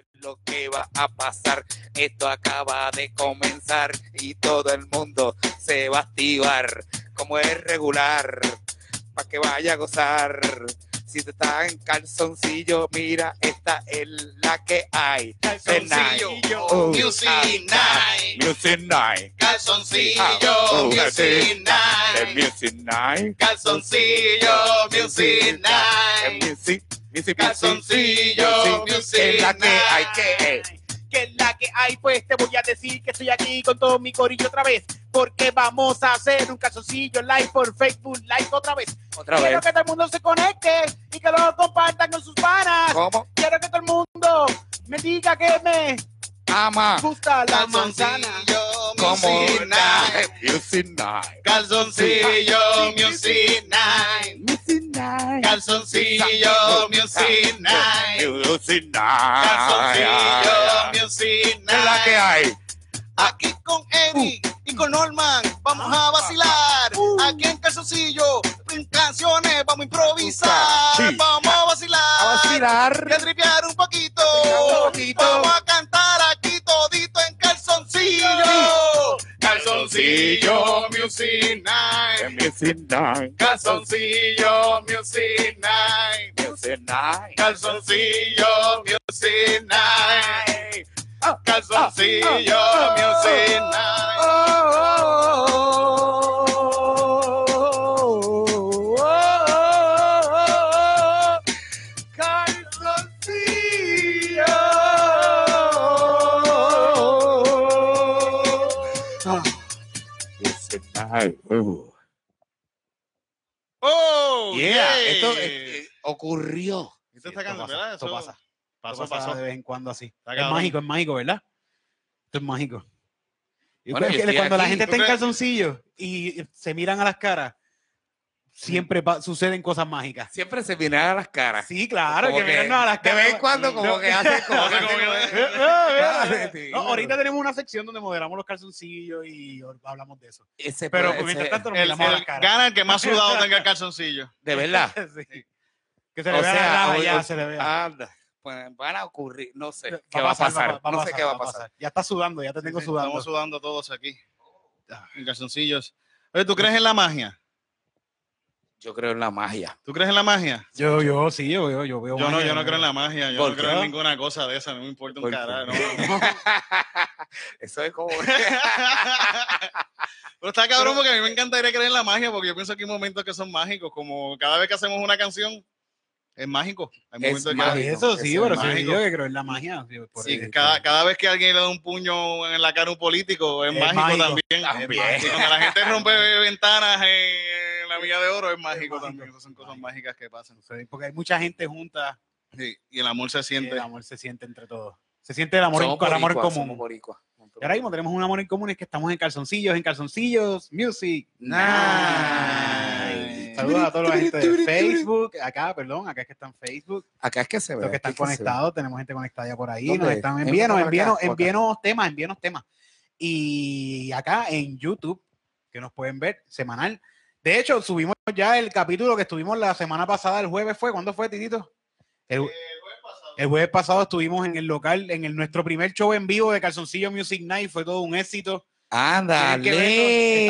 es lo que va a pasar. Esto acaba de comenzar y todo el mundo se va a activar como es regular para que vaya a gozar. Si te está en calzoncillo, mira, esta es la que hay. Calzoncillo, Oh, Music ah, Night. Music Night. Calzoncillo, Oh, Music The Night. Music Night. Calzoncillo, Music Night. Music, music, Calzoncillo, Music Es la que hay que que es la que hay, pues te voy a decir que estoy aquí con todo mi corillo otra vez, porque vamos a hacer un calzoncillo live por Facebook Live otra vez. Otra Quiero vez. que todo el mundo se conecte y que lo compartan con sus panas. ¿Cómo? Quiero que todo el mundo me diga que me Ama. gusta la manzana. Calzoncillo, Como Music Night. Music Night. Calzoncillo, Music Night. Music Night. Calzoncillo, Music Night. Music Night. Calzoncillo, Music ¿Qué es la que Night. hay? Aquí con Eddie y con Norman vamos a vacilar. Aquí en Calzoncillo, en canciones vamos a improvisar. Sí. Vamos a vacilar. A vacilar. Y a tripear un poquito. un poquito. Vamos a cantar Calzoncillo, Music Night. Music Night. Calzoncillo, Music Night. Music Night. Calzoncillo, Music Night. Ah, Calzoncillo, ah, ah, Music Night. Uh. Oh, Yeah, yeah. esto eh, ocurrió. Esto está Esto cagando, pasa, ¿verdad? esto Eso pasa. Pasó, Esto pasa pasó. de vez en cuando así. Está Es cabrón. mágico, es mágico, ¿verdad? Esto es mágico. Y Bueno, cuando la gente ¿tú está en crees? calzoncillos y se miran a las caras, siempre suceden cosas mágicas. Siempre se vienen a las caras. Sí, claro, Como que, mirarnos a las de caras. vez en cuando como No. que hace como, Hace como que- Sí, No, ahorita tenemos una sección donde moderamos los calzoncillos y hablamos de eso. Ese Pero puede mientras tanto nos El, miramos a las caras. gana el que más sudado tenga el calzoncillo. de verdad. Sí. Que se le O vea sea, la raja, o- ya o- se le vea. Anda, pues van a ocurrir, no sé Va qué va a pasar, va no sé qué va a pasar. Ya está sudando, ya te tengo Sí, sudando. Estamos sudando todos aquí. En calzoncillos. Oye, ¿tú crees en la magia? Yo creo en la magia. ¿Tú crees en la magia? Yo, yo, sí, yo, yo, yo veo. Yo no, magia, yo no creo en la magia. Yo ¿Por no qué? creo en ninguna cosa de esa. No me importa un carajo. no. Eso es como Pero está cabrón porque a mí me encantaría creer en la magia porque yo pienso que hay momentos que son mágicos. Como cada vez que hacemos una canción, es mágico. Hay Es momentos que- Por mágico. eso sí, Eso es pero sí, mágico. yo que creo en la magia. por Sí, cada, cada vez que alguien le da un puño en la cara a un político es, Es mágico, mágico. también. También. Y cuando la gente rompe ventanas en milla de oro es mágico, mágico. también. Esas son cosas mágicas que pasan. Porque hay mucha gente junta Sí, y el amor se siente. el amor se siente entre todos. Se siente el amor, en, somos el amor común. somos boricuas. Y ahora mismo tenemos un amor en común, es que estamos en calzoncillos, en calzoncillos, music. Nice. Saludos a toda la gente de Facebook, acá, perdón, acá es que están Facebook, Acá es que se ve. los que están es que conectados, tenemos gente conectada ya por ahí, ¿Dónde? nos están ¿En enviando, acá? envíanos temas, envíanos temas. Y acá en YouTube, que nos pueden ver semanal. De hecho, subimos ya el capítulo que estuvimos la semana pasada, el jueves fue, ¿cuándo fue, Titito? El, el jueves pasado estuvimos en el local, en el, nuestro primer show en vivo de Calzoncillo Music Night, fue todo un éxito. Verlo, está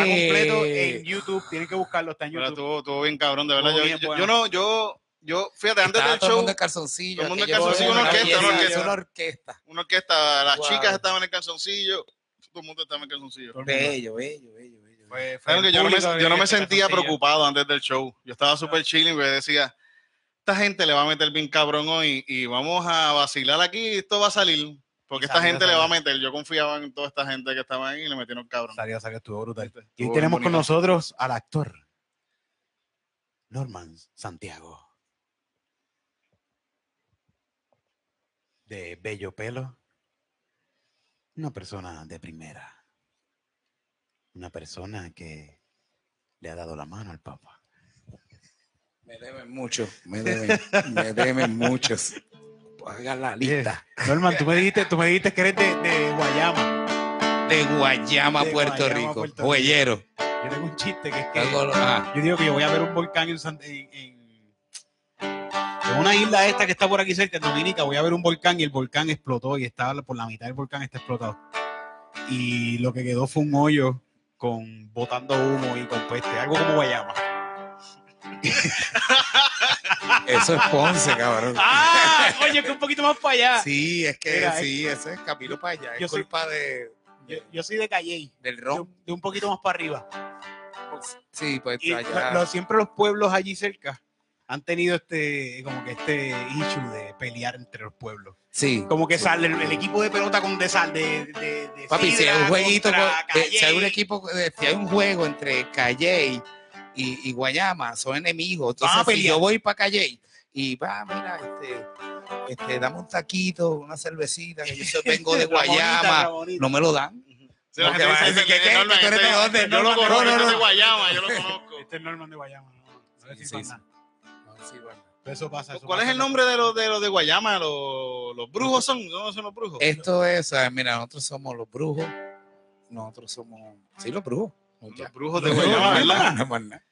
completo en Ándale. YouTube, tienen que buscarlo, está en YouTube. estuvo, estuvo bien cabrón, de verdad. Yo, bien yo- bueno. yo no, yo, yo, fíjate, antes Estaba del todo el show, mundo en calzoncillo. todo el mundo en calzoncillo, una orquesta, una orquesta. una orquesta. una orquesta, las Wow. chicas estaban en el calzoncillo, todo el mundo estaba en el calzoncillo. Todo el bello, bello, bello. Fue- fue Claro que el yo no me, público yo no me de sentía preocupado antes del show. Yo estaba súper chilling porque decía, esta gente le va a meter bien cabrón hoy y vamos a vacilar aquí, esto va a salir. Porque Y esta salió, gente le va a meter. Yo confiaba en toda esta gente que estaba ahí y le metieron cabrón. Salió, salió, estuvo brutal. Estuvo Y hoy tenemos con nosotros al actor Norman Santiago. De bello pelo. Una persona de primera. Una persona que le ha dado la mano al Papa. Me deben mucho, me deben, me deben muchos. Haga la lista. Norman, tú me dijiste, tú me dijiste que eres de, de Guayama. De Guayama, De Puerto Guayama, Rico. Puerto. Huellero. Yo tengo un chiste que es que ah, yo digo que yo voy a ver un volcán en, San- en- en- En una isla esta que está por aquí cerca, en Dominica, voy a ver un volcán y el volcán explotó y estaba por la mitad del volcán está explotado. Y lo que quedó fue un hoyo con botando humo y con peste, algo como Guayama. Eso es Ponce, cabrón. ¡Ah! Oye, que un poquito más para allá. Sí, es que Mira, sí, eso es camino para allá. yo Es soy- culpa de, Yo, yo soy de Calley, del de, ron. de un poquito más para arriba. Sí, pues Y allá. lo- lo- siempre los pueblos allí cerca han tenido este, como que este issue de pelear entre los pueblos. Sí. Como que sale el, el equipo de pelota con de sal de, de, de Papi, si hay un jueguito, con- eh, si hay un equipo, eh, si hay un juego entre Calley y, y Guayama, son enemigos. Entonces, si yo voy para Calley y va, mira, este, este, dame un taquito, una cervecita, que yo soy- vengo de Guayama, no me lo dan. Sí, No, gente que va, dice, ¿qué, qué, "Este qué? Norman, ¿Tú eres de este- dónde? Yo lo Norman, conozco, no, no, no. Guayama, yo lo conozco. Este es Norman de Guayama. No, no Sí, decir sí, más sí. nada. No, sí, bueno. Eso pasa. eso ¿Cuál es el nombre de los de, los de Guayama? ¿Los, los brujos son? ¿No son los brujos? Esto es, ah, mira, nosotros somos los brujos. Nosotros somos, sí, los brujos. Ya. Los brujos de Los Guayama, brujos, ¿verdad? No, más nada.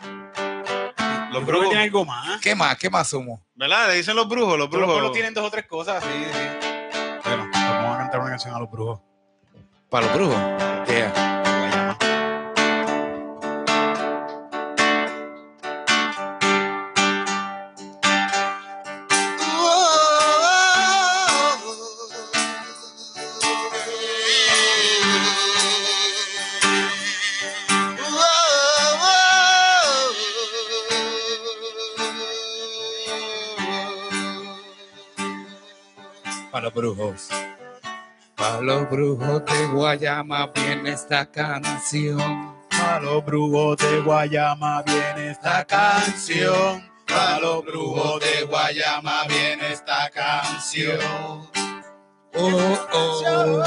Los Los brujos brujos, tienen algo más. ¿Qué más? ¿Qué más somos? ¿verdad? Le dicen los brujos, los Todos los brujos. pueblos tienen dos o tres cosas, sí, sí. Bueno, vamos a cantar una canción a los brujos. Para los brujos. Yeah. Brujos. Para los brujos de Guayama viene esta canción. A los brujos de Guayama viene esta canción. A los brujos de Guayama viene esta canción. Oh, oh.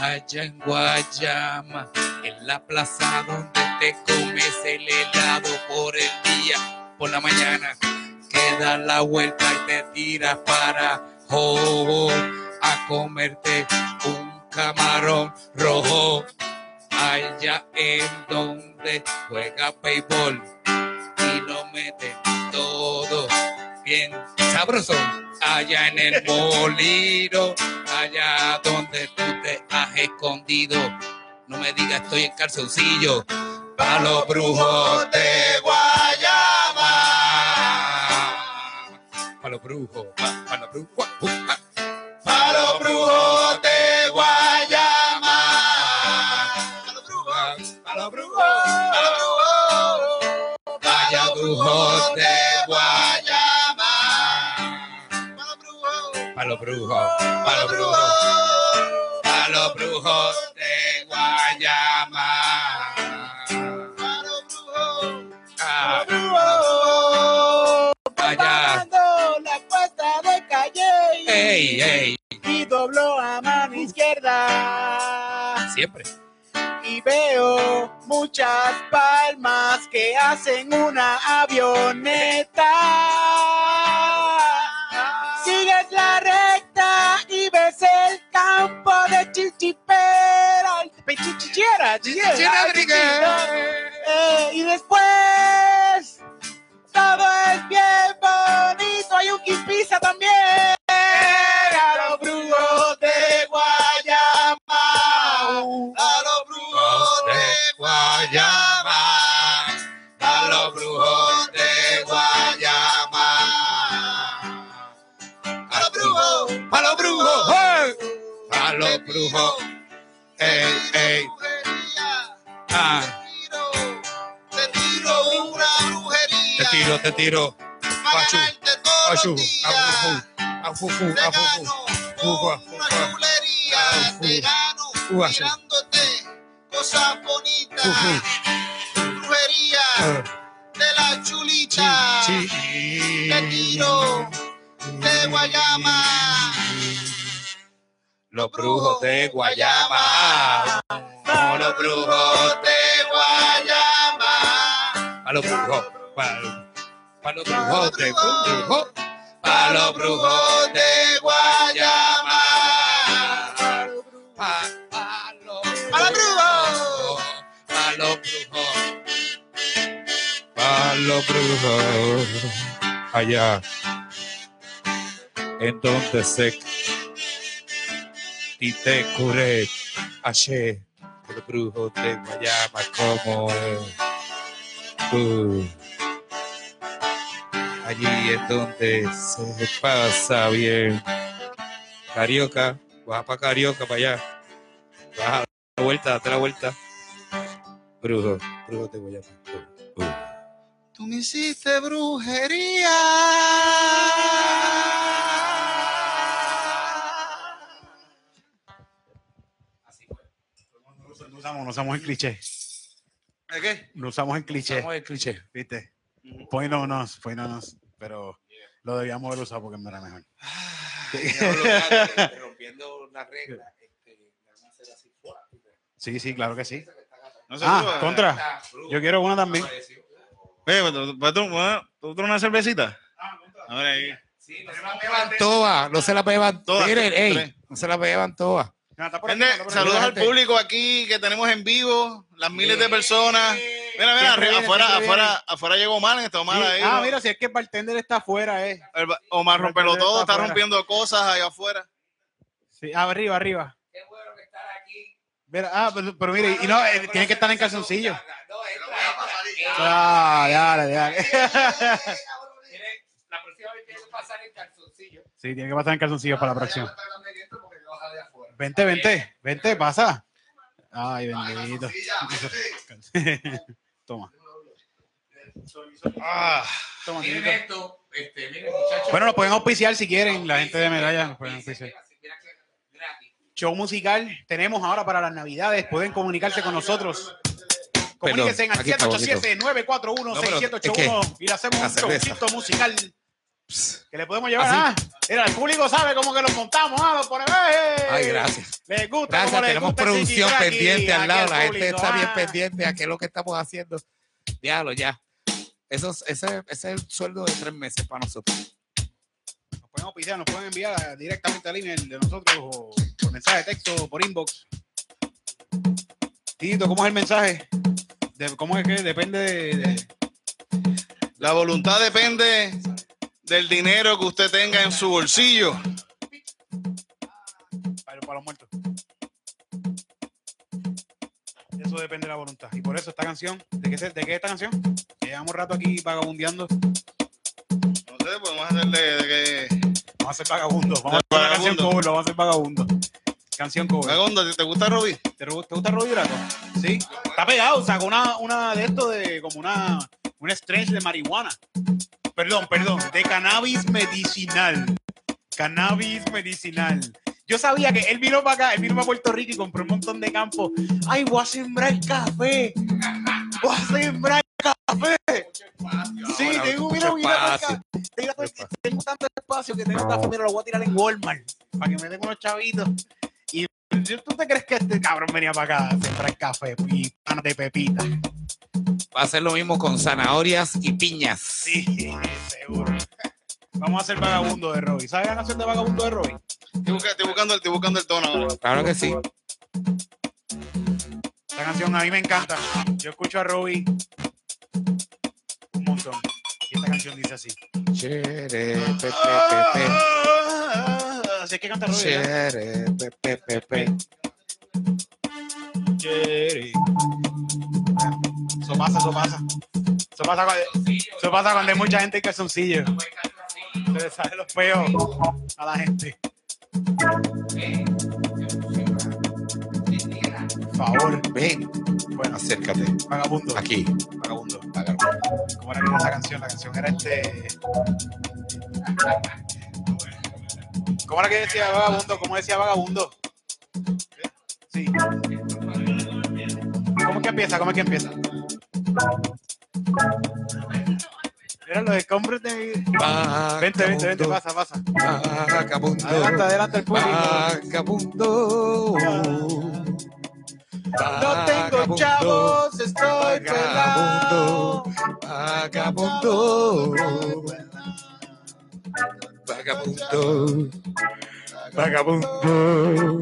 Allá en Guayama, en la plaza donde te comes el helado por el día, por la mañana, que das la vuelta y te tiras para oh, a comerte un camarón rojo. Allá en donde juega béisbol y lo mete todo bien sabroso. Allá en el molino, allá donde tú te has escondido. No me digas estoy en calzoncillo. Pa' los brujos de Guayama. Pa' los brujos, pa, pa' los brujos. uh, pa. Pa' los brujos de Guayama. Pa' los brujos, pa' los brujos, pa' los brujos. Vaya brujos de Guayama. Pa' los brujos, pa' los brujos, pa' los ey, ey, y dobló a mano izquierda. siempre. y veo muchas palmas que hacen una avioneta. Sigues la recta y ves el campo de Chichipera. Chichichera, Chichichera, Eh, y después tiro, Pachu. ganarte todos Achu, los días. afufu, afufu, afufu. gano Fufa, con una fufa. chulería. Afu. Te gano Fu, achu. tirándote cosas bonitas. Brujería Ah, de la chulita. Te tiro de Guayama. Los brujos de Guayama. Los brujos de Guayama. A los brujos. Para los brujos de. Para los brujos de Guayama. Pa- pa los ¡A los brujos! Para los brujos. Los brujos allá en donde se y te curé ayer el brujo de Guayama como es. Uh. Allí es donde se pasa bien Carioca baja para Carioca para allá baja la vuelta date la vuelta brujo brujo de Guayama Uh. Tú me hiciste brujería. No usamos, no usamos el cliché. ¿De qué? No usamos el cliché. Vamos al cliché ¿Viste? Pues no nos, pues no nos. Pero lo debíamos haber usado porque me era mejor. rompiendo la regla este, vamos a hacer así Sí, sí, claro que sí. No sé, Ah, tú, contra. Yo quiero una también. Ve, ¿tú- tú- tú- bueno, ¿tú traes una cervecita? A ver ahí. Sí, no se la beban todas, no se la beban Todas, Miren, ey, tres. no se la beban todas. Saludos al público aquí que tenemos en vivo, las miles de personas. Mira, mira, viene, afuera, siempre afuera, afuera llegó Omar, está Omar Sí. ahí. Ah, ¿no? mira, si es que el bartender está afuera, eh. El Omar el rompelo todo, está está afuera. rompiendo cosas allá afuera. Sí, arriba, arriba. Qué bueno que estar aquí. Mira, ah, pero, pero mire, y no, eh, tiene que estar en calzoncillo. No, Ah, dale, dale. La próxima vez tiene que pasar en calzoncillo. Sí, tiene que pasar en calzoncillo para la próxima. Afuera. Vente, vente, vente, pasa. Ay, bendito. Toma. Ah, Toma, Miren Tito. esto, este, miren muchachos. Bueno, lo pueden auspiciar si quieren, la gente de medalla. nos pueden auspiciar. Show musical tenemos ahora para las navidades. Pueden comunicarse con nosotros. Comuníquense en al aquí está bonito. 787-941-6781 y le hacemos un showcito musical que le podemos llevar. Ah, mira, el público sabe cómo que lo montamos. Ah, lo ponemos. ¡eh! Ay, gracias. Les gusta Gracias, les tenemos gusta producción pendiente al lado. La gente está bien Ah. pendiente a qué es lo que estamos haciendo. Diablo, ya. Eso, es- ese, ese es el sueldo de tres meses para nosotros. Nos pueden auspiciar, nos pueden enviar a- directamente al email de nosotros o por mensaje de texto o por inbox. Tito, ¿cómo es el mensaje? De- ¿Cómo es que depende de, de- la voluntad depende del dinero que usted tenga en su bolsillo. para, para los muertos? Eso depende de la voluntad. Y por eso esta canción, ¿de qué, se- de qué es esta canción? Que llevamos rato aquí vagabundeando. No sé, podemos hacerle de que. Vamos a hacer vagabundo. Vamos a hacer una canción cover, vamos a hacer vagabundo. Canción cover. Vagabundo, ¿te gusta Robbie? ¿Te, gu- te gusta Robbie Draco? Sí. Está pegado, sacó una, una de esto de como una, una stretch de marihuana. Perdón, perdón, de cannabis medicinal. Cannabis medicinal. Yo sabía que él vino para acá, él vino para Puerto Rico y compró un montón de campo. ¡Ay, voy a sembrar café! ¡Voy a sembrar café! Sí, Ahora, tengo, mira, mira, tengo, tengo tanto espacio que tengo café, pero lo voy a tirar en Walmart para que me den unos chavitos. Y ¿tú te crees que este cabrón venía para acá a sembrar café y panas de pepita? Va a ser lo mismo con zanahorias y piñas. Sí, seguro. Vamos a hacer Vagabundo de Robbie. ¿Sabes la canción de Vagabundo de Robbie? Estoy, busca- estoy buscando, estoy buscando el tono ahora. Claro que sí. Esta canción a mí me encanta. Yo escucho a Robbie un montón. Y esta canción dice así. Chere, pe, pe, pe, pe. Así es que canta Robbie. ¿verdad? Chere, pe, pe, pe, pe. Jerry. Eso pasa, eso pasa. Eso pasa cuando, eso pasa cuando hay mucha gente en calzoncillo. Se le salen los peos a la gente. Por favor. Ven, Bueno, acércate. vagabundo. Aquí. Vagabundo. ¿Cómo era esa canción? La canción era este. ¿Cómo era que decía vagabundo? ¿Cómo decía vagabundo? Sí. ¿Cómo es que empieza? ¿Cómo es que empieza? Eran los escombros de. Vente, vente, vente, pasa, pasa. Vagabundo. Adelante, adelante el público. Vagabundo. No tengo chavos, estoy pelado. Vagabundo. Vagabundo. Vagabundo.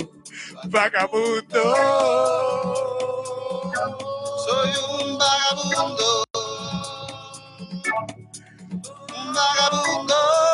Vagabundo. Soy un vagabundo, un vagabundo.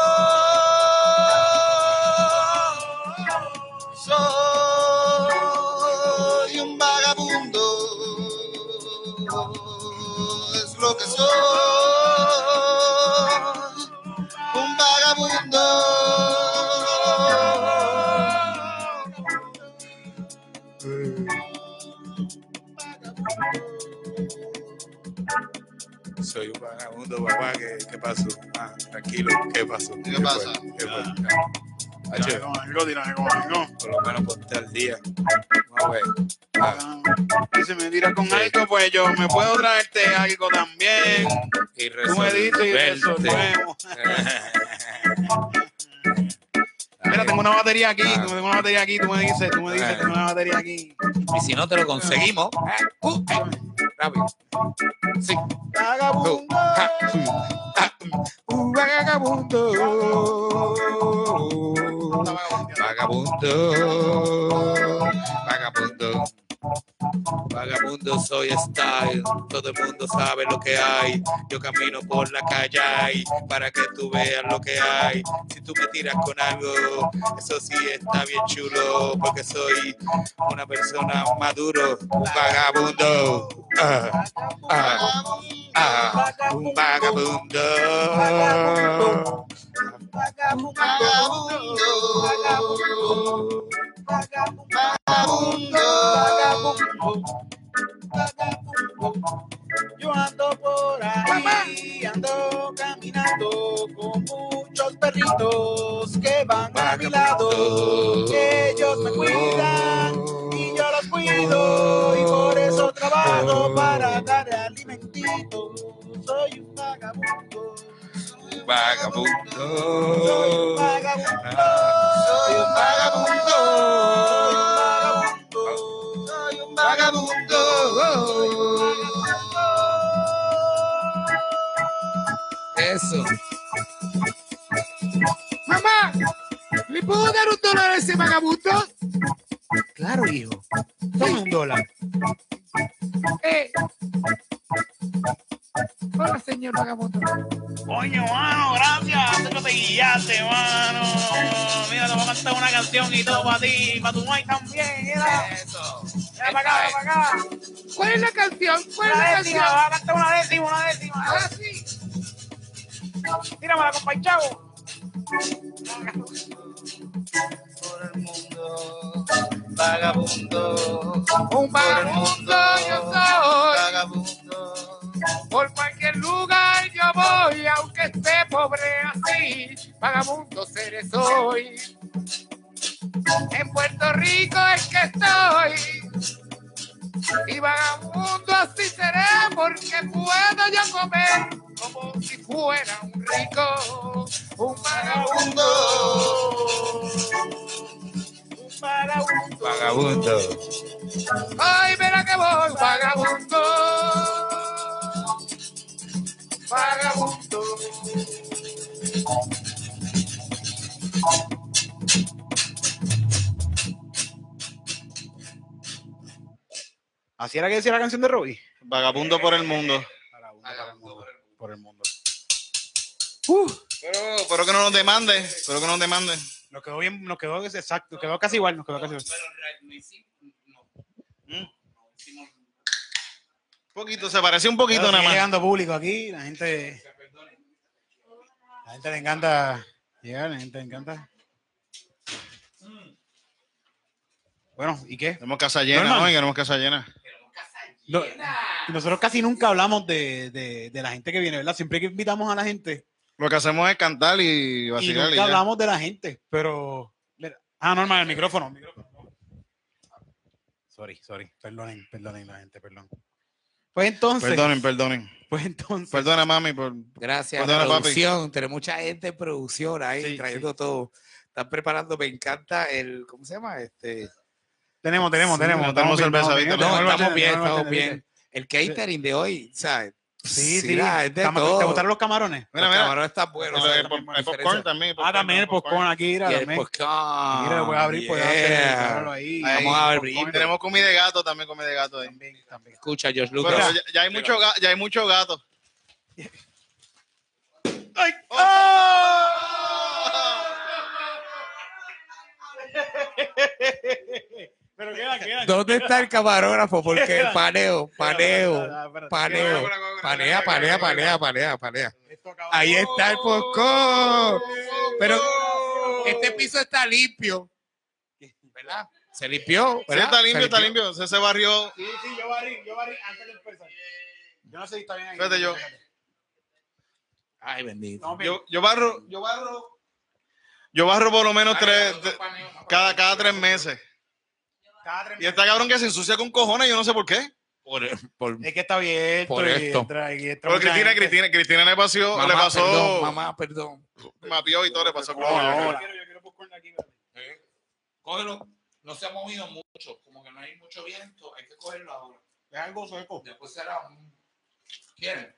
Soy un vagabundo, papá. ¿Qué, qué pasó? Ah, tranquilo, ¿qué pasó? ¿Qué pasa? fue? ¿Qué fue? Ah, Tírame Hacho, con algo, tírame con algo. por lo menos ponte al día. A ver. Ah, Y si me tiras con algo, pues yo me puedo traerte algo también. y Tú me dices y resolvemos. Mira, tengo una batería aquí, Ah. tengo una batería aquí, tú me dices, tú me dices, Ah. tengo una batería aquí. Y si no te lo conseguimos, ah, uh, eh, rápido. Sí. Vagabundo. Ah, ah, un vagabundo. Vagabundo. Vagabundo soy style, todo el mundo sabe lo que hay. Yo camino por la calle para que tú veas lo que hay. Si tú me tiras con algo, eso sí está bien chulo, porque soy una persona maduro, un vagabundo. Ah, ah, ah, un vagabundo. Vagabundo. Yo ando por ahí, ando caminando con muchos perritos que van a mi lado. Ellos me cuidan y yo los cuido y por eso trabajo para dar alimentito. Soy un vagabundo, soy un Vagabundo. vagabundo, Soy un vagabundo. soy un vagabundo. Soy un vagabundo. Eso. Mamá, ¿le puedo dar un dólar a ese vagabundo? Claro, hijo. Toma un dólar. Eh. Hola, señor vagabundo. Coño, mano, gracias. Tú te guiaste, mano. Mira, te voy a cantar una canción y todo para ti, para tu Mike también. Mira, Eso. Para acá, para acá. ¿Cuál es la canción? ¿Cuál es Una la décima, canción? va a cantar una décima, una décima. Ah, sí. Tíramela, compa Chavo. Por el mundo. Vagabundo. Un vagabundo yo soy. Vagabundo. Por cualquier lugar yo voy, aunque esté pobre así. Vagabundo seré soy. En Puerto Rico es que estoy. Y vagabundo así seré porque puedo yo comer como si fuera un rico. Un vagabundo. Un vagabundo. Vagabundo. Ay, verá que voy, vagabundo. Vagabundo. Así era que decía la canción de Robbie. Vagabundo por el mundo. Vagabundo por el mundo. Pero, pero que no nos demande. Pero que no nos demande. Nos quedó bien, nos quedó exacto, quedó casi igual, nos quedó casi igual. Un poquito, se parece un poquito nada más. llegando público aquí, la gente, la gente le encanta llegar, la gente le encanta. Bueno, ¿y qué? Tenemos casa llena hoy, tenemos casa llena. No- nosotros casi nunca hablamos de, de- de la gente que viene, ¿verdad? Siempre que invitamos a la gente Lo que hacemos es cantar y vacilar. y nunca ya. hablamos de la gente, pero... Ah, normal, el micrófono. el micrófono. Sorry, sorry, perdonen, perdonen la gente, perdón. Pues entonces, Perdonen, perdonen. pues entonces, Perdona, mami, por. Gracias, Perdona, papi. producción. Tenemos mucha gente en producción ahí Sí, trayendo todo. Están preparando, me encanta el, ¿cómo se llama? Este, tenemos, tenemos, Sí, tenemos. no tenemos estamos bien, cerveza, estamos bien, estamos bien, estamos bien. El catering de hoy, ¿sabes? Sí, sí. la Cama- todo. ¿Te gustaron los camarones? Mira, Los mira. camarones están buenos. De diferencia. popcorn también. Ah, también el popcorn aquí, mira, el también. popcorn. Mira, lo puedes abrir, puedes hacer, Yeah. ahí. Ahí. Vamos a abrir. Tenemos comida de gato también, comida de gato ahí. También, también. Escucha, George Pero Lucas. ya, ya hay mucho ya hay mucho gato. ¡Ay! Pero queda, queda. ¿Dónde está el camarógrafo? Porque Espera. paneo, paneo, paneo, panea, panea, panea, panea, panea. Ahí está el popcorn. Pero este piso está limpio, ¿verdad? Se limpió, Sí, ¿verdad? está limpio, está limpio. Se, se barrió. Sí, sí, yo barrí, yo barrí antes de empezar. Yo no sé si está bien ahí. Fíjate, yo- Ay, bendito. No. Yo, yo barro, yo barro. Yo barro por lo menos tres, cada, cada tres meses. Y está cabrón que se ensucia con cojones, yo no sé por qué. Por, por- Es que está abierto. Por y esto. entra- y entra Pero mucha Cristina, gente. Cristina, Cristina le pasó, mamá, le pasó, perdón, mamá, perdón. mapeó y todo, le pasó No, como no, yo. yo quiero, yo quiero popcorn aquí. Eh, Cógelo. No se ha movido mucho, como que no hay mucho viento, hay que cogerlo ahora. Es algo seco. Después será un... ¿Quieren?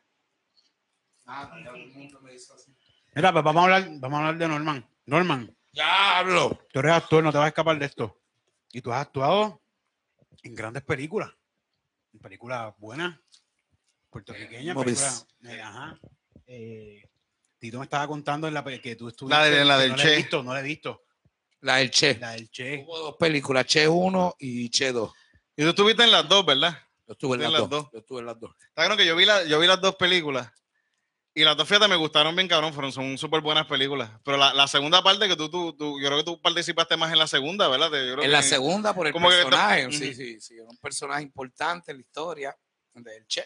Nada, ya todo el mundo me dice así. Mira, pues vamos a hablar, vamos a hablar de Norman. Norman, Ya hablo. tú eres actor, no te vas a escapar de esto. Y tú has actuado en grandes películas. En películas buenas, puertorriqueñas, películas. eh, ajá. Eh, Tito me estaba contando en la que tú estuviste. La de- la del no la he Che. visto, no la he visto. La del Che. La del Che. Hubo dos películas, Che 1 y Che 2. Y tú estuviste en las dos, ¿verdad? Yo estuve en En las, las dos. dos. Yo estuve en las dos. Está claro que yo vi, la, yo vi las dos películas. Y las dos, fíjate, me gustaron bien, cabrón. Fueron, son súper buenas películas. Pero la, la segunda parte que tú, tú, tú- yo creo que tú participaste más en la segunda, ¿verdad? Yo creo En la que- segunda por el que personaje. to- sí, sí, sí. Era un personaje importante en la historia del Che,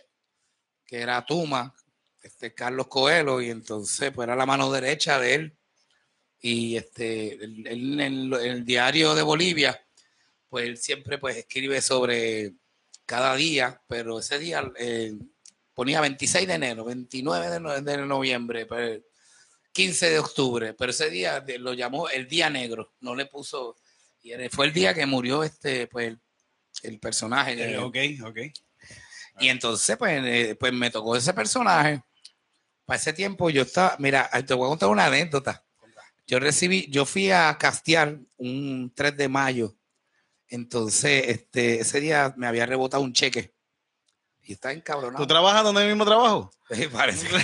que era Tuma, este Carlos Coelho, y entonces pues era la mano derecha de él. Y este, él, él en, lo- en el diario de Bolivia, pues él siempre pues escribe sobre cada día, pero ese día eh, ponía 26 de enero, 29 de, no- de noviembre, pues, 15 de octubre, pero ese día lo llamó el día negro, no le puso, y fue el día que murió este, pues el, el personaje. Eh, eh, ok, ok. y entonces, pues, eh, pues me tocó ese personaje. Para ese tiempo yo estaba, mira, te voy a contar una anécdota. Yo recibí, yo fui a castear un 3 de mayo. Entonces, este, ese día me había rebotado un cheque. Y está encabronado. ¿Tú trabajas donde mismo trabajo? Parece que-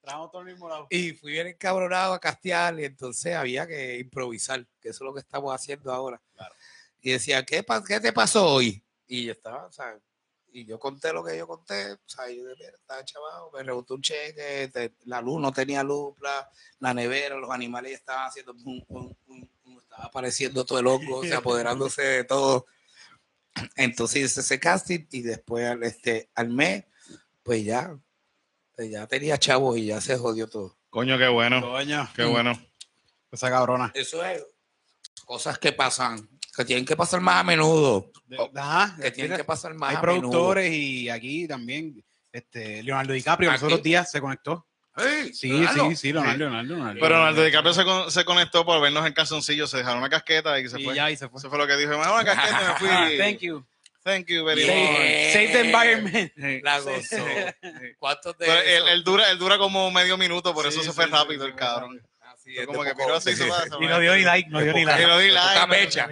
Trabajamos todo el mismo lado. y fui bien encabronado a castear y entonces había que improvisar, que eso es lo que estamos haciendo ahora. Y decía, ¿qué, ¿qué te pasó hoy? Y yo estaba, o sea, y yo conté lo que yo conté, o sea, yo de estaba chaval, me rebotó un cheque, te- la luz no tenía luz, la, la nevera, los animales estaban haciendo, pum, pum, pum, estaba apareciendo todo el hongo, o sea, apoderándose de todo. Entonces hice ese casting y después al, este, al mes, pues ya, pues ya tenía chavos y ya se jodió todo. Coño, qué bueno. Coño, Qué bueno. esa cabrona. Eso es cosas que pasan, que tienen que pasar más a menudo. Ajá, Que tienen que pasar más hay a menudo. productores y aquí también este Leonardo DiCaprio los otros días se conectó. Sí, Leonardo. sí, sí, Leonardo, Leonardo, Leonardo. Pero Leonardo DiCaprio se, con- se conectó por vernos en calzoncillo, se dejaron una casqueta y se y fue. ya y se fue. Eso fue lo que dijo. Me dejaron una casqueta y me fui. Thank you. Thank you very Yeah. much. Save the environment. La gozó. ¿Cuántos de Pero él, dura, él dura como medio minuto, por Sí, eso se fue sí, rápido sí, el cabrón. Así es, como que poco- así, Y no dio ni like, no dio ni like. Y no dio ni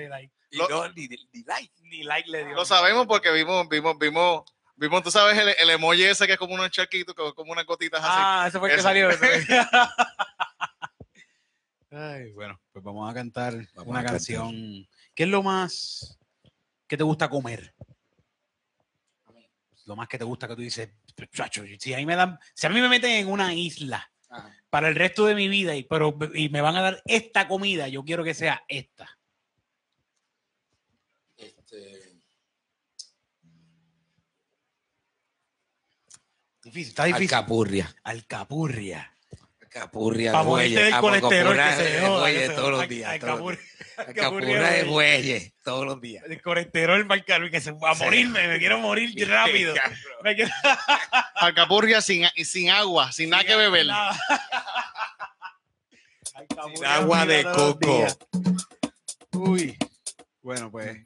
like. Y no, ni, ni like. Ni like le dio. Lo sabemos porque vimos, vimos, vimos, vimos, tú sabes, el, el emoji ese que es como unos charquitos, como, como unas gotitas así. Ah, ese fue el que Eso. salió. Ay, bueno, pues vamos a cantar Vamos una a cantar. canción. ¿Qué es lo más que te gusta comer? Lo más que te gusta que tú dices, chacho, si a mí me dan, si a mí me meten en una isla Ajá. para el resto de mi vida y, pero, y me van a dar esta comida, yo quiero que sea esta. Difícil, está difícil. alcapurria. Alcapurria. Alcapurria de bueyes. colesterol alcapurria que se bueyes todos los días. Alcapurria- de bueyes todos los días. El colesterol marcado y que se va a morirme, me quiero morir rápido. Alcapurria sin, sin agua, sin nada que beber. Sin Alcapurria agua de coco. Uy. Bueno, pues.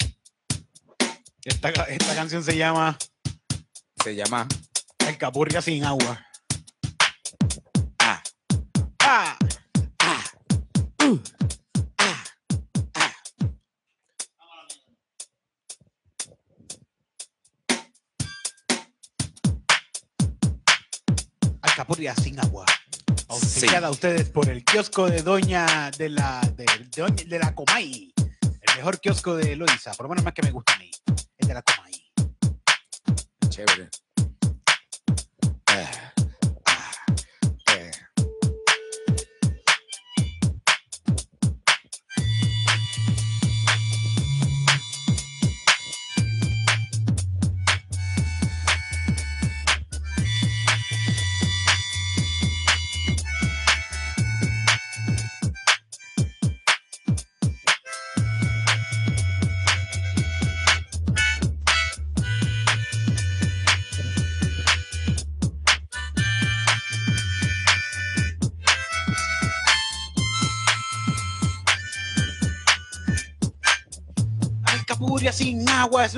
Esta, esta canción se llama Se llama Alcapurria sin agua. Ah. Ah. Alcapurria sin agua. Auspiciada a ustedes por el kiosco de Doña de la de, Doña- de la Comay. El mejor kiosco de Loiza, por lo menos más que me gusta a mí. El de la Comay. Chévere.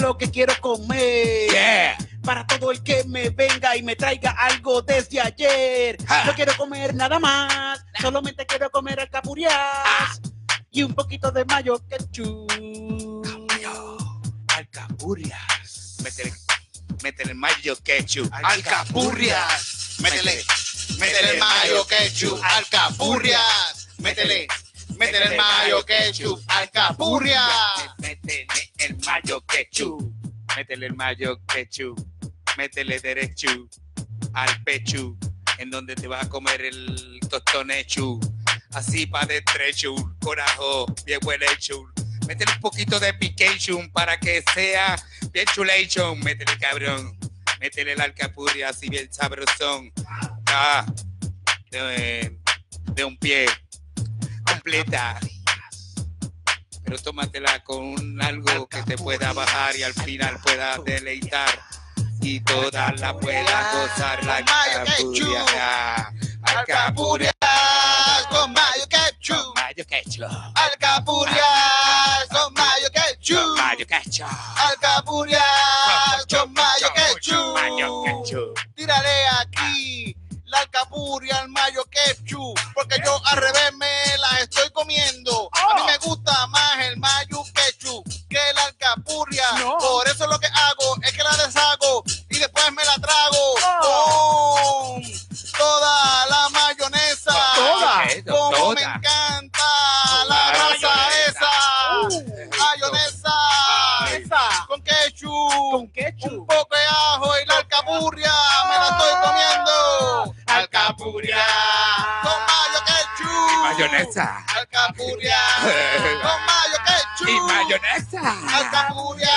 Es lo que quiero comer. Yeah. Para todo el que me venga y me traiga algo desde ayer. Ja. No quiero comer nada más. Solamente quiero comer alcapurrias. Y un poquito de mayo ketchup. Alcapurrias. Métele, métele mayo ketchup. Alcapurrias. Métele, métele el mayo ketchup. Alcapurrias. Métele, métele el mayo ketchup. Alcapurrias. Métele el mayo ketchup. Métele el mayo ketchup. Métele derecho al pecho. En donde te vas a comer el tostonechu. Así para de trecho. Corajo, bien buen hecho. Métele un poquito de pication para que sea bien chulation. Métele cabrón. Métele el alcapurria así bien sabrosón. Ah, de un pie. Completa. Pero tómatela con algo que te pueda bajar y al final pueda deleitar. Y toda la pueda gozar la Alcapurria. Alcapurrias con mayo ketchup. Mayo ketchup. Alcapurrias con mayo ketchup. Mayo ketchup. Alcapurrias con mayo ketchup. Mayo ketchup. Tírale aquí la alcapurria al mayo ketchup, porque yo al revés me la estoy comiendo. Me gusta más el mayo ketchup que la alcapurria. No. Por eso lo que hago es que la deshago y después me la trago con toda la mayonesa. Toda. Como me Toda. encanta la grasa esa. Mayonesa. Esa. Con ketchup. Con ketchup. Un poco de ajo y la alcapurria me la estoy comiendo. Alcapurria con mayo ketchup. Y mayonesa. Alcapurria con mayo ketchup. Y mayonesa. Alcapurria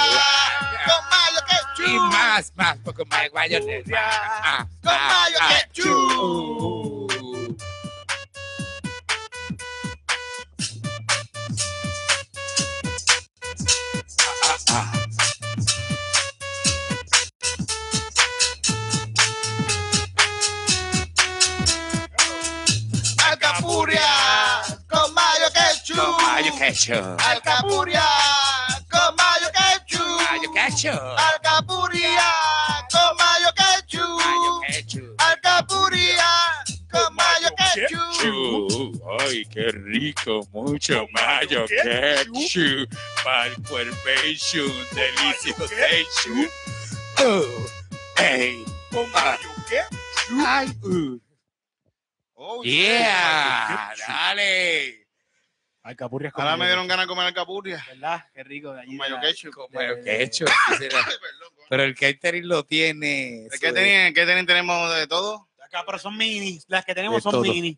con mayo ketchup. Y más, más, poco más mayonesa. Con mayo ketchup. Ketchup. Alcapurria con mayo ketchup. Mayo ketchup. Alcapurria con mayo ketchup. Mayo ketchup. Alcapurria con mayo ketchup. Ketchup. Ay, qué rico, mucho mayo ketchup. Para el cuerpation, delicioso. Oh, hey. Con Ah. ¿qué? Ay, uh. Oh, Yeah, dale. Alcapurrias con Ahora me dieron ganas de comer alcapurria. ketchup, ¿Verdad? Qué rico. De allí Con mayo la- ketchup. Mayo ketchup. sí. Pero el catering lo tiene. ¿Qué tienen? ¿Qué tienen? Tenemos de todo. Acá, pero son mini. Las que tenemos De son todo. mini.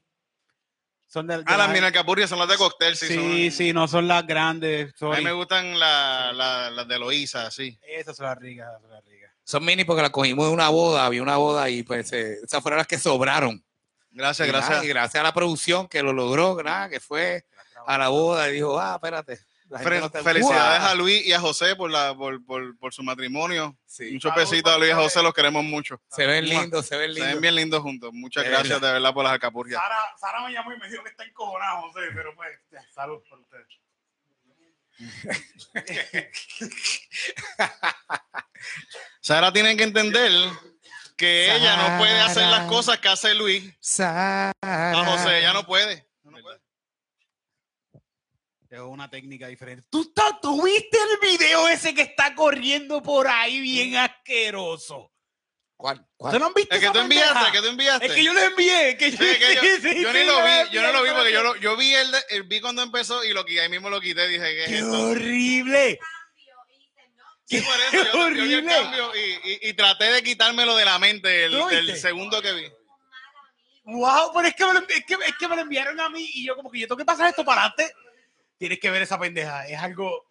Son de, de Ah, las las- mini alcapurrias son las de cóctel. Sí, Sí, son- sí, no son las grandes. A mí me gustan la- la- las de Loíza, sí. Esas son las ricas, esas son las ricas. Son mini porque la cogimos de una boda, había una boda y pues eh, esas fueron las que sobraron. Gracias, Y nada, gracias. Y gracias a la producción que lo logró, nada, que fue a la boda y dijo, ah, espérate. no Felicidades a Luis y a José por, la, por, por, por su matrimonio. Sí. Muchos besitos a Luis y a José, los queremos mucho. Se ven lindos, se ven Se lindos. ven bien lindos juntos. Muchas De gracias verdad. de verdad por las alcapurrias. Sara, Sara me llamó y me dijo que está encojonado, José, pero pues, salud por ustedes. Sara tiene que entender que ella no puede hacer las cosas que hace Luis. Sara. A José, ella no puede. Es una técnica diferente. ¿Tú, tú, viste el video ese que está corriendo por ahí bien asqueroso? ¿Cuál? ¿Cuál? ¿Ustedes no han visto El que tú enviaste, el que tú enviaste. Es que yo lo envié. Que yo, Sí, que yo, sí, sí, yo ni lo vi, yo no lo vi porque yo, lo, yo vi el, el- vi cuando empezó y lo que ahí mismo lo quité, dije que es ¡Qué esto? horrible! Sí, por eso yo, yo vi el horrible! cambio y, y- y traté de quitármelo de la mente el, segundo que vi. ¡Wow! Pero es que, me lo, es, que, es que me lo enviaron a mí y yo como que yo tengo que pasar esto para adelante. Tienes que ver esa pendeja. Es algo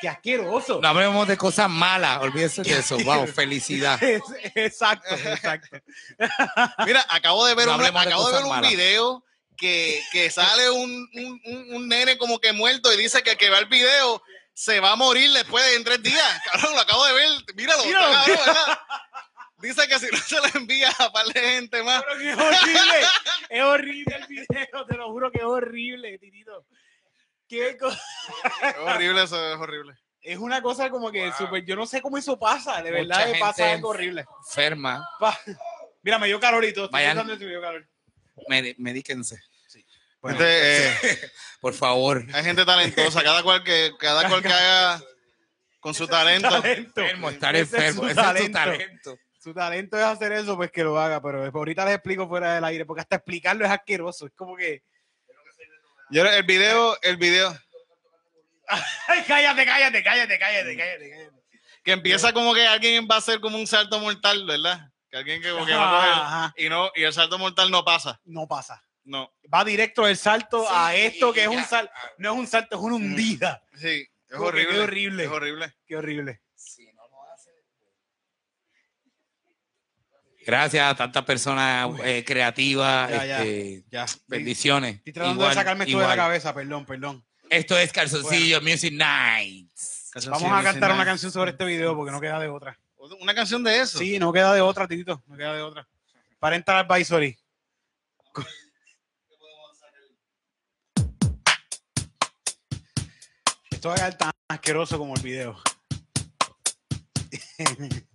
que asqueroso. No hablemos de cosas malas, olvídese de eso. Wow, felicidad. Es- exacto, exacto. Mira, acabo de ver, No un, de acabo de ver un malas. video que, que sale un, un, un- un nene como que muerto y dice que el que va el video se va a morir después de en tres días. Cabrón, lo acabo de ver. Míralo, Míralo. cabrón, ¿verdad? Dice que si no se lo envía a par de gente más. Pero que es horrible. Es horrible el video, te lo juro que es horrible, titito. Qué co- Es horrible eso, es horrible. es una cosa como que súper, yo no sé cómo eso pasa, de Mucha verdad pasa algo horrible. Enferma, Pa- Mira, me dio calor y todo. estoy Vayan. pensando en si me dio calor. medíquense. Bueno, Gente, eh, Por favor. hay gente talentosa, cada cual que, cada cual que haga con su talento. talento. Enfermo, estar Ese es enfermo. su Ese es talento. talento. Su talento es hacer eso, pues que lo haga, pero ahorita les explico fuera del aire, porque hasta explicarlo es asqueroso. Es como que. Yo el video, el video Ay, cállate, cállate, cállate, cállate, cállate, cállate. que empieza como que alguien va a hacer como un salto mortal, ¿verdad? Que alguien que, como que va a coger y no y el salto mortal no pasa. No pasa. No. Va directo el salto a esto que es ya. un salto. No es un salto, es una hundida. Sí, es horrible. qué horrible. Es horrible. Qué horrible. Gracias a tantas personas eh, creativas. Ya, ya. este, Ya. bendiciones. Estoy tratando Igual, de sacarme esto de la cabeza, perdón, perdón. Esto es Calzoncillo Music Nights. Vamos a cantar una canción sobre este video porque no queda de otra. Una canción de eso. Sí, no queda de otra, Titito. No queda de otra. Parental Advisory. Esto va a quedar tan asqueroso como el video.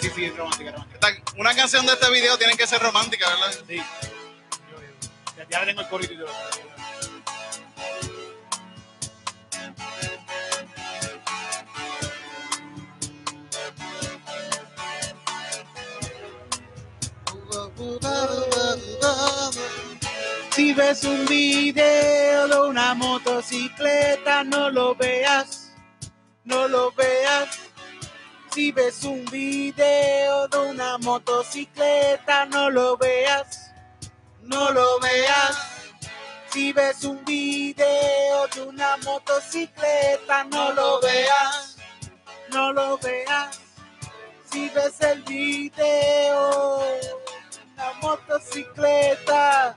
Sí, sí, sí, sí, es romántica, romántica. Esta- Una canción de este video tiene que ser romántica, ¿verdad? Sí. Ya, ya le tengo el corito y todo. Si ves un video de una motocicleta, no lo veas, no lo veas. Si ves un video de una motocicleta, no lo veas, no lo veas. Si ves un video de una motocicleta, no lo veas, no lo veas. Si ves el video de una motocicleta,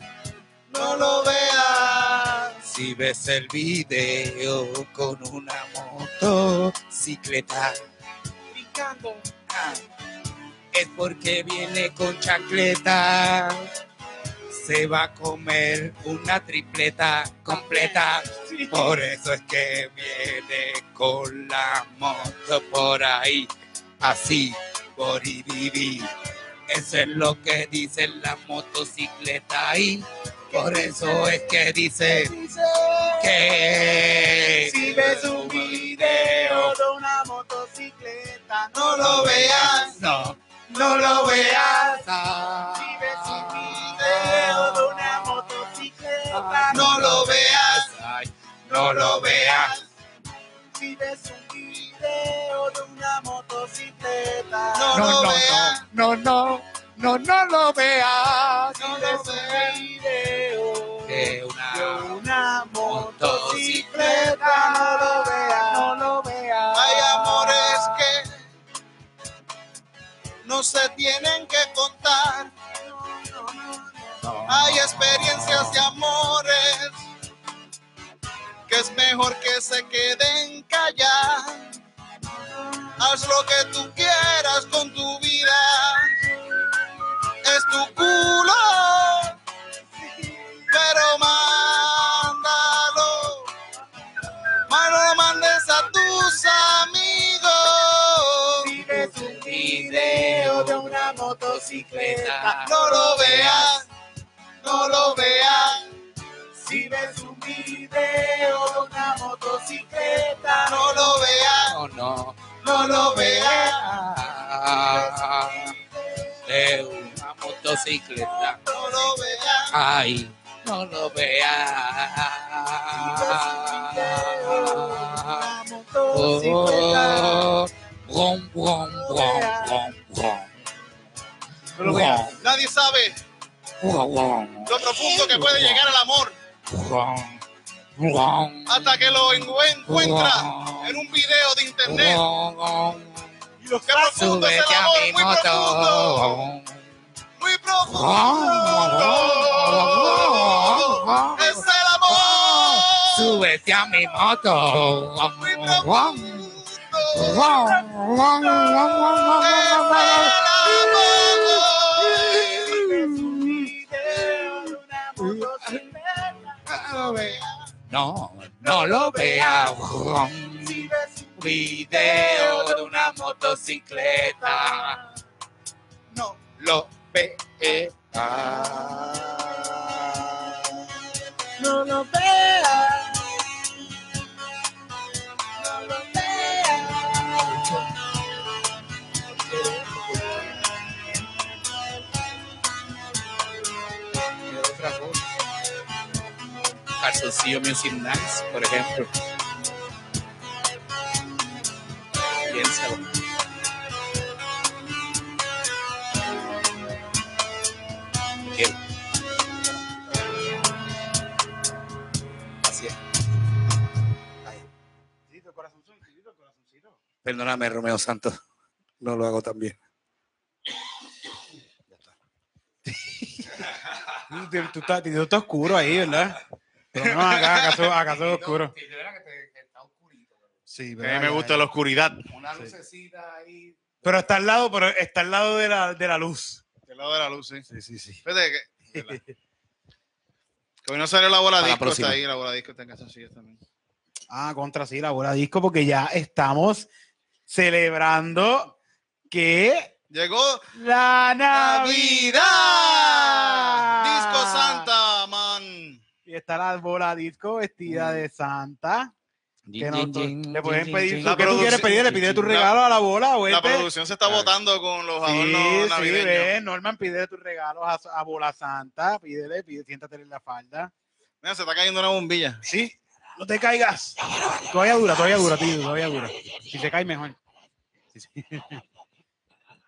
no lo veas. Si ves el video con una motocicleta, Brincando. es porque viene con chancleta. Se va a comer una tripleta completa. Sí. Por eso es que viene con la moto por ahí, así, por vivir. Eso es lo que dice la motocicleta ahí. Por eso es que dice que Si ves un video de una motocicleta, no lo veas. No, No lo veas. Si ves un video de una motocicleta, No lo veas. No lo veas. Si ves un video de una motocicleta, No lo veas. no, no, no, no lo veas. Ves un video De una de una motocicleta, no lo veas. No lo veas. Hay amores que no se tienen que contar. Hay experiencias de amores que es mejor que se queden calladas. Haz lo que tú quieras con tu vida culo, pero mándalo. Mano, lo mandes a tus amigos. Tienes un video de una motocicleta. No lo veas, no lo veas. Si ves un video de una motocicleta, no lo veas. No, no. No lo veas motocicleta. no lo veas. Ay, no lo veas. Oh, brum, brum, brum. No lo veas. Nadie sabe Brum, brum, lo profundo que puede llegar el amor hasta que lo encu- encuentra en un video de internet. Y los que profundo es el amor, muy profundo, profundo. Es el amor. Súbete a mi moto. Muy profundo. No, no lo veas. Video de una motocicleta. No. Lo. No lo veas. No lo veas. ¿Qué otra cosa? Calzoncillo Music Nice, por ejemplo. Piénsalo. Perdóname, Romeo Santos. No lo hago tan bien. Tú, estás, tú estás oscuro ahí, ¿verdad? Por lo menos acá, acá todo oscuro. Sí, A mí me gusta la oscuridad. Una lucecita ahí. Pero está al lado, pero está al lado de la, de la luz. Del lado de la luz, sí. Sí, sí, sí. Fíjate que. hoy no salió la bola Para disco, está ahí, la bola disco está en calzoncillos también. Ah, contra sí, la bola disco, porque ya estamos celebrando que Llegó la Navidad. Navidad. Disco Santa, man. Y está la bola disco vestida de Santa. Que no- le pueden pedir. La ¿Qué tú quieres pedir? Le pide tu la- regalo a la bola, La vuelve. producción se está votando con los Sí, adornos sí, navideños. ve, Norman, pide tus regalos a, a Bola Santa, pídele, pide, siéntate en la falda. Mira, se está cayendo una bombilla. Sí, no te caigas. Todavía dura, todavía dura, tío, todavía dura. Si se cae, mejor. Sí, sí.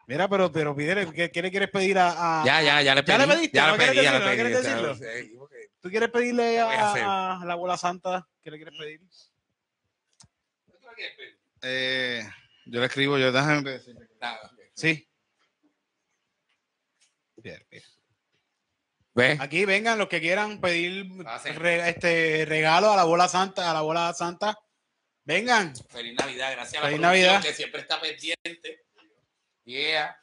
Mira, pero, pero pídele, ¿qué, qué le quieres pedir a, a- Ya, ya, ya le pedí. ¿Ya le pediste? Ya ¿No le quieres pedí, ya le decirlo? ¿No pedí. quieres ya, decirlo? porque- ¿Tú quieres pedirle a a, la Bola Santa? ¿Qué le quieres pedir? Eh, yo le escribo, yo déjame decir. Nada. Sí. ¿Ves? Aquí vengan los que quieran pedir re- este regalo a la Bola Santa, a la Bola Santa. Vengan. Feliz Navidad, gracias a la Feliz producción Navidad. que siempre está pendiente. Yeah.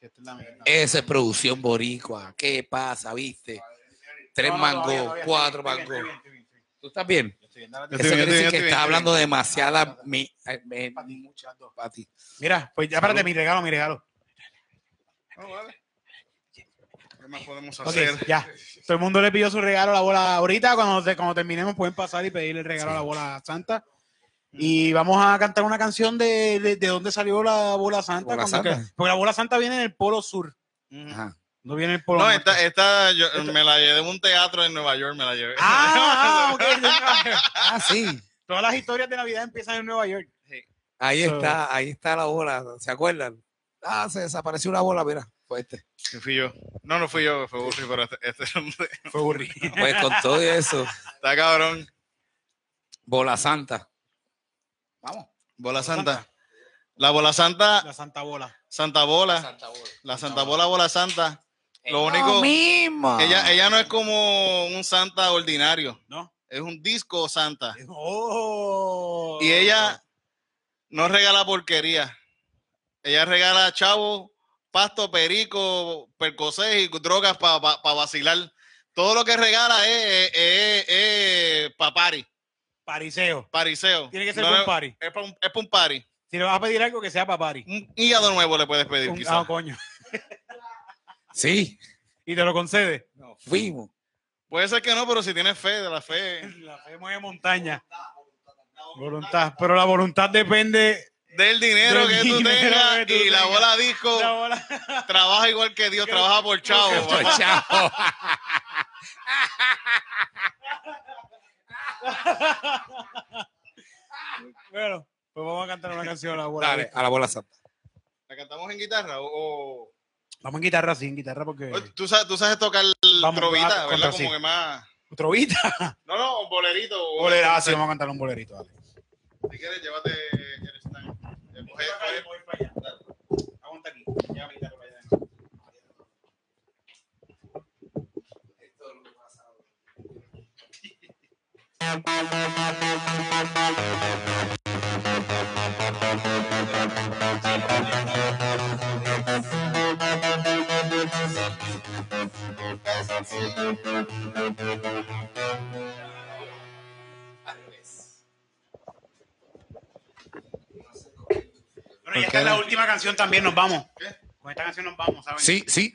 Esta es la. Esa es producción boricua. ¿Qué pasa, viste? Tres No, no, mangos, todavía, todavía, cuatro estoy bien, mangos. estoy bien, estoy bien, estoy bien. ¿Tú estás bien? Estoy Eso estoy bien, quiere decir estoy que bien, está estoy hablando bien. demasiada mi, eh. Mira, pues ya espérate, mi regalo, mi regalo. Vale. ¿Qué más podemos hacer? ya. Todo el mundo le pidió su regalo a la bola. Ahorita, cuando, cuando terminemos, pueden pasar y pedirle el regalo a la bola santa. Y vamos a cantar una canción de, de, de dónde salió la bola santa. Bola cuando Santa. que- porque la bola santa viene en el polo sur. Ajá. no viene en el polo No, esta, esta yo, me la llevé de un teatro en Nueva York, me la llevé. Ah, ok. Ah, sí. Todas las historias de Navidad empiezan en Nueva York. Ahí So- está, ahí está la bola. ¿Se acuerdan? Ah, se desapareció una bola, mira. Fue este. Sí, fui yo. No, no fui yo, fue Burri, pero este, este Fue Burri. Pues con todo eso, está cabrón. bola santa. Vamos. Bola Santa. La Bola Santa, La santa bola. Santa Bola, Santa bola. la Santa Bola, Bola Santa. Lo Es único- mismo. Ella, ella no es como un Santa ordinario, ¿No? es un disco Santa. Oh. Y ella no regala porquería. Ella regala chavo, pasto, perico, percocés y drogas para vacilar. Todo lo que regala es, es, es, pa' party, Pariseo. pariseo. Tiene que ser No, con no, party. Es para un, es pa' un party. Si le vas a pedir algo que sea para party. Un hígado nuevo le puedes pedir, Un- quizás. ah, coño. Sí, y te lo concede. nos fuimos. Puede ser que no, pero si tienes fe, de la fe. La fe mueve montaña. Voluntad. Pero la voluntad depende Del dinero Del que tú dinero tengas que tú y la bola disco la bola. trabaja igual que Dios, trabaja por chavo. Chao, chao. Bueno, pues vamos a cantar una canción a la bola. Dale, a la bola santa. ¿La cantamos en guitarra o...? Vamos en guitarra, sí, en guitarra porque. ¿Tú, sabes, tú sabes tocar Vamos, trovita, ¿verdad? contra Como sí. que más... Trovita. No, no, un bolerito. Bolera, ah, sí, vamos a cantar un bolerito, dale. Si quieres, llévate el stand. Coge- coge- Aguanta aquí mi guitarra para allá. Bueno, y esta es la última canción también, nos vamos. Con esta canción nos vamos, ¿saben? Sí, sí.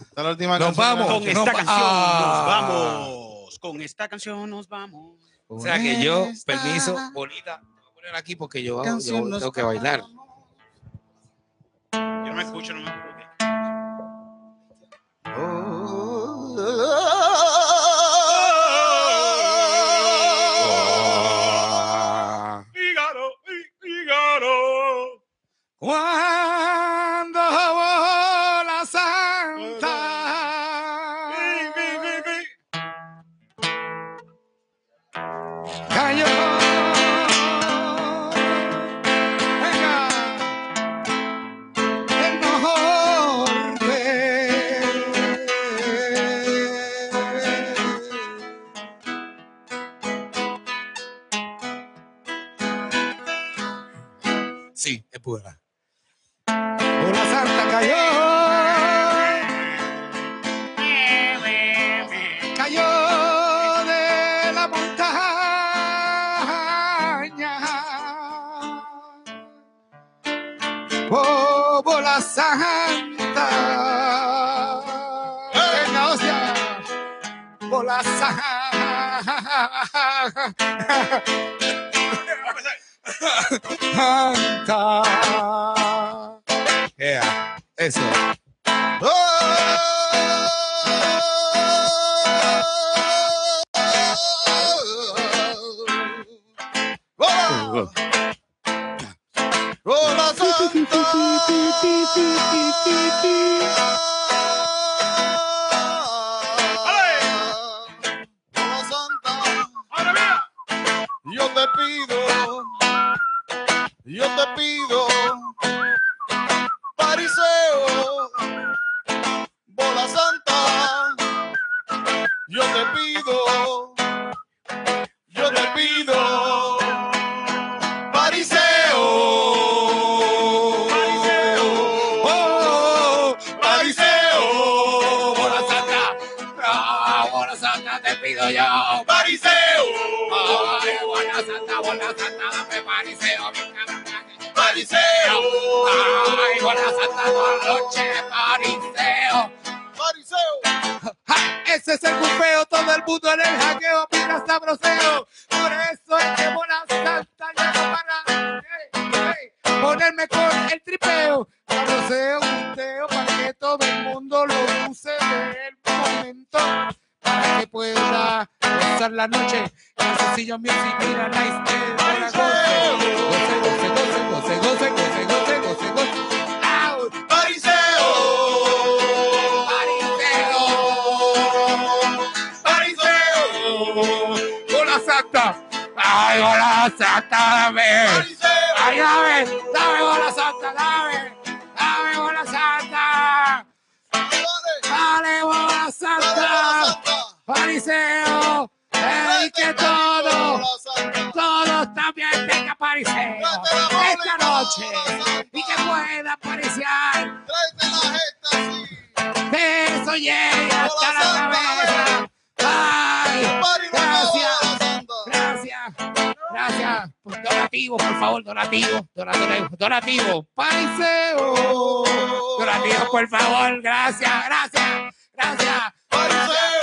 Esta es la última Nos canción. vamos. Con esta pa- canción ah. nos vamos. Con esta canción nos vamos. O sea que yo, permiso, bonita, voy a poner aquí porque yo, yo tengo que bailar. Yo no me escucho, no me escucho. Ah. Fígaro, Fígaro. Sí, es pura. Una santa cayó. Cayó de la montaña. Como la santa. Venga, hostia. Bola santa. Yeah, eso. ¡Oh! ¡Hola, Santa! ¡Hola, yo te pido, Pariseo, bola santa, yo te pido, yo te pido, Pariseo, Oh, Pariseo, bola santa. Bola santa te pido yo. Pariseo, Ay, bola santa, bola santa, dame pariseo, mi Pariseo, Ay, bola santa, noche, pariseo. Pariseo. ¡Ja! Ese es el bufeo, todo el mundo en el hackeo, mira sabroseo. Por eso es que bola santa llegó para ey, ey, ponerme con el tripeo. Sabroseo, gusteo, para que todo el mundo lo use de el momento. Para que pueda gozar la noche. Calzoncillo music, mira, nice, para goce. Goce, goce, goce, goce, goce, goce, goce, goce. Out. Pariseo, Pariseo, ¡Hola Santa! ¡Ay, hola Santa! ¡Dame! Pariseo. ¡Ay, dame! ¡Dame bola Santa! ¡Dame! ¡Dame bola Santa! ¡Dale bola Santa! ¡Fariseo! ¡Ey, que todo! Todos también tenga pariseo esta noche y que pueda apariciar que eso llegue hasta la cabeza. ¡Ay! Gracias, gracias, gracias. Donativo, por favor, donativo. Donativo, donativo. Paiseo. Donativo, por favor. Gracias, gracias, gracias. Pariseo.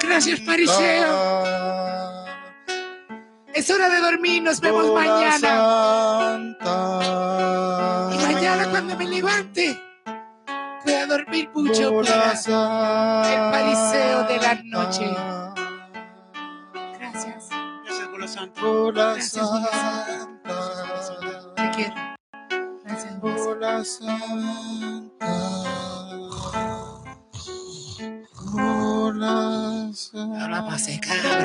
Gracias, Pariseo. Es hora de dormir. Nos vemos mañana. Y mañana cuando me levante, voy a dormir mucho para el pariseo de la noche. Gracias. Gracias por la santa. Te quiero. Gracias, Luis. No la pasé, cabrón.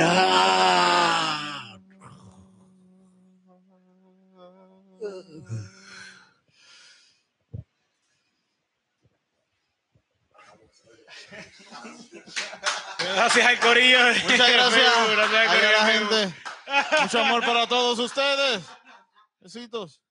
Gracias al corillo. Muchas gracias. Gracias al a la gente. Mucho amor para todos ustedes. Besitos.